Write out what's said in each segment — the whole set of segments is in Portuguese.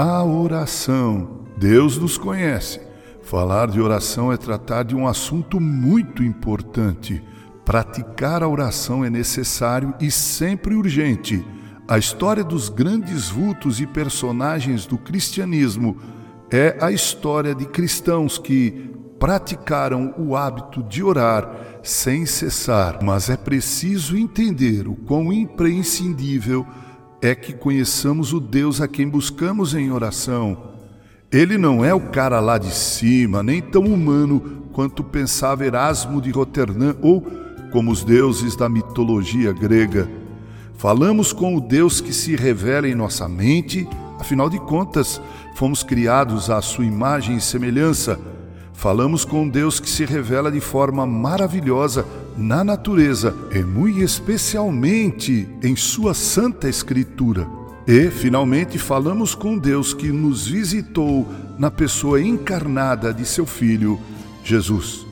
A oração. Deus nos conhece. Falar de oração é tratar de um assunto muito importante. Praticar a oração é necessário e sempre urgente. A história dos grandes vultos e personagens do cristianismo é a história de cristãos que praticaram o hábito de orar sem cessar. Mas é preciso entender o quão imprescindível é que conheçamos o Deus a quem buscamos em oração. Ele não é o cara lá de cima, nem tão humano quanto pensava Erasmo de Roterdã ou como os deuses da mitologia grega. Falamos com o Deus que se revela em nossa mente, afinal de contas, fomos criados à sua imagem e semelhança. Falamos com Deus que se revela de forma maravilhosa na natureza e muito especialmente em sua santa escritura. E, finalmente, falamos com Deus que nos visitou na pessoa encarnada de seu Filho, Jesus.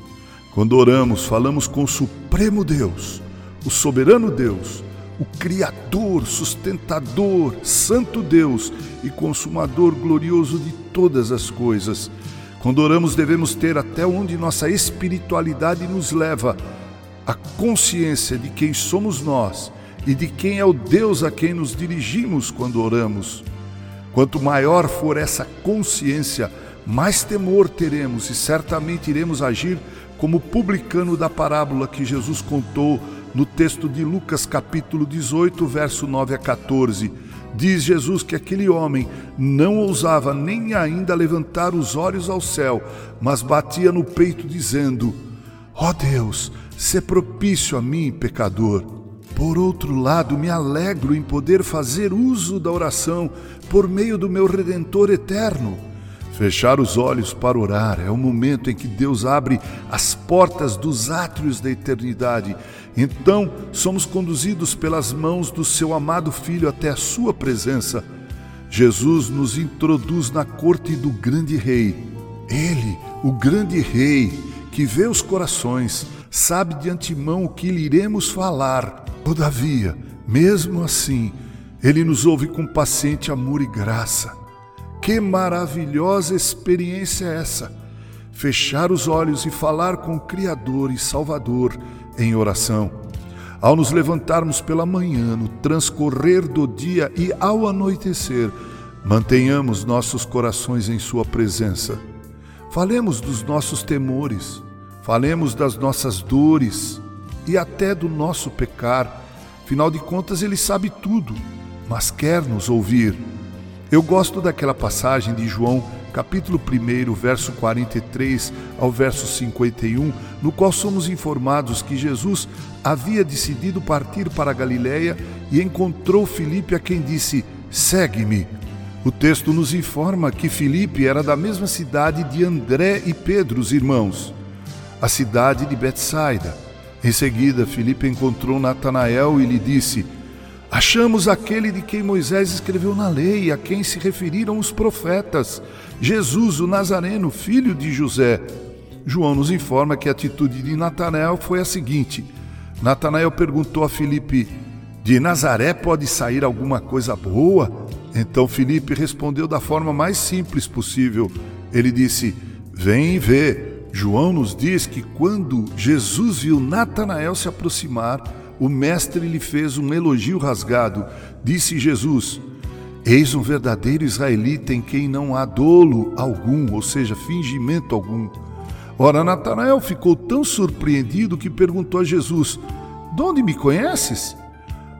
Quando oramos, falamos com o Supremo Deus, o soberano Deus, o Criador, sustentador, Santo Deus e Consumador glorioso de todas as coisas. Quando oramos, devemos ter até onde nossa espiritualidade nos leva a consciência de quem somos nós e de quem é o Deus a quem nos dirigimos quando oramos. Quanto maior for essa consciência, mais temor teremos e certamente iremos agir como publicano da parábola que Jesus contou no texto de Lucas, capítulo 18, verso 9 a 14. Diz Jesus que aquele homem não ousava nem ainda levantar os olhos ao céu, mas batia no peito, dizendo: Ó oh Deus, se propício a mim, pecador. Por outro lado, me alegro em poder fazer uso da oração por meio do meu Redentor eterno. Fechar os olhos para orar é o momento em que Deus abre as portas dos átrios da eternidade. Então, somos conduzidos pelas mãos do seu amado Filho até a sua presença. Jesus nos introduz na corte do grande rei. Ele, o grande rei, que vê os corações, sabe de antemão o que lhe iremos falar. Todavia, mesmo assim, ele nos ouve com paciente amor e graça. Que maravilhosa experiência é essa! Fechar os olhos e falar com o Criador e Salvador em oração. Ao nos levantarmos pela manhã, no transcorrer do dia e ao anoitecer, mantenhamos nossos corações em Sua presença. Falemos dos nossos temores, falemos das nossas dores e até do nosso pecar. Afinal de contas, Ele sabe tudo, mas quer nos ouvir. Eu gosto daquela passagem de João, capítulo 1, verso 43 ao verso 51, no qual somos informados que Jesus havia decidido partir para Galiléia e encontrou Filipe a quem disse: "Segue-me". O texto nos informa que Filipe era da mesma cidade de André e Pedro, os irmãos, a cidade de Betsaida. Em seguida, Filipe encontrou Natanael e lhe disse: Achamos aquele de quem Moisés escreveu na lei, a quem se referiram os profetas, Jesus, o Nazareno, filho de José. João nos informa que a atitude de Natanael foi a seguinte: Natanael perguntou a Filipe: De Nazaré pode sair alguma coisa boa? Então Filipe respondeu da forma mais simples possível. Ele disse: Vem e vê. João nos diz que quando Jesus viu Natanael se aproximar, o mestre lhe fez um elogio rasgado. Disse Jesus: Eis um verdadeiro israelita em quem não há dolo algum, ou seja, fingimento algum. Ora, Natanael ficou tão surpreendido que perguntou a Jesus: De onde me conheces?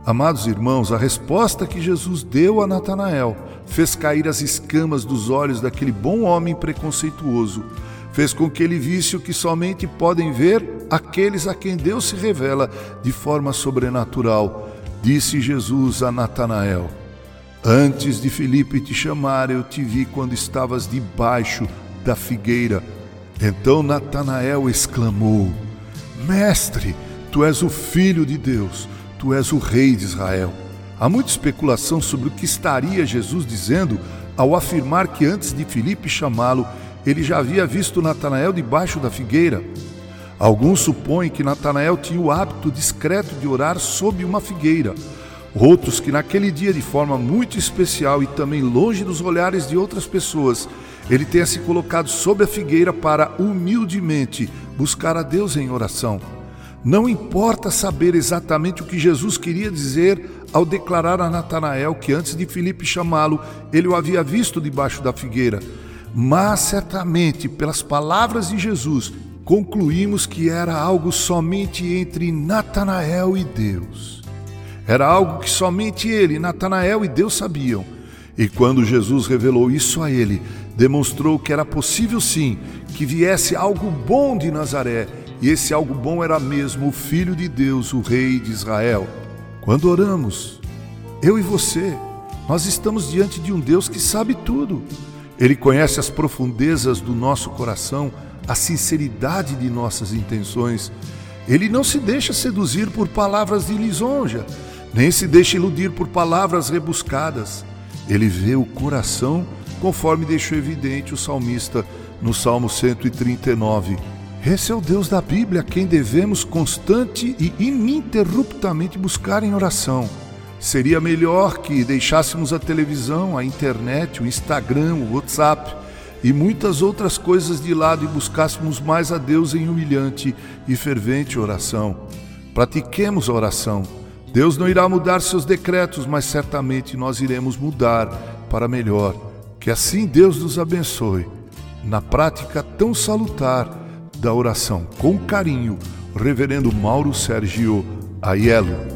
Amados irmãos, a resposta que Jesus deu a Natanael fez cair as escamas dos olhos daquele bom homem preconceituoso fez com que ele visse o que somente podem ver aqueles a quem Deus se revela de forma sobrenatural. Disse Jesus a Natanael: Antes de Filipe te chamar, eu te vi quando estavas debaixo da figueira. Então Natanael exclamou: Mestre, tu és o filho de Deus, tu és o rei de Israel. Há muita especulação sobre o que estaria Jesus dizendo ao afirmar que antes de Filipe chamá-lo, ele já havia visto Natanael debaixo da figueira. Alguns supõem que Natanael tinha o hábito discreto de orar sob uma figueira. Outros que naquele dia, de forma muito especial e também longe dos olhares de outras pessoas, ele tenha se colocado sob a figueira para humildemente buscar a Deus em oração. Não importa saber exatamente o que Jesus queria dizer ao declarar a Natanael que antes de Filipe chamá-lo, ele o havia visto debaixo da figueira, mas certamente pelas palavras de Jesus, concluímos que era algo somente entre Natanael e Deus. Era algo que somente ele, Natanael e Deus sabiam. E quando Jesus revelou isso a ele, demonstrou que era possível sim que viesse algo bom de Nazaré, e esse algo bom era mesmo o Filho de Deus, o Rei de Israel. Quando oramos, eu e você, nós estamos diante de um Deus que sabe tudo. Ele conhece as profundezas do nosso coração a sinceridade de nossas intenções. Ele não se deixa seduzir por palavras de lisonja, nem se deixa iludir por palavras rebuscadas. Ele vê o coração, conforme deixou evidente o salmista no Salmo 139. Esse é o Deus da Bíblia a quem devemos constante e ininterruptamente buscar em oração. Seria melhor que deixássemos a televisão, a internet, o Instagram, o WhatsApp e muitas outras coisas de lado e buscássemos mais a Deus em humilhante e fervente oração. Pratiquemos a oração. Deus não irá mudar seus decretos, mas certamente nós iremos mudar para melhor. Que assim Deus nos abençoe na prática tão salutar da oração. Com carinho, Reverendo Mauro Sergio Aiello.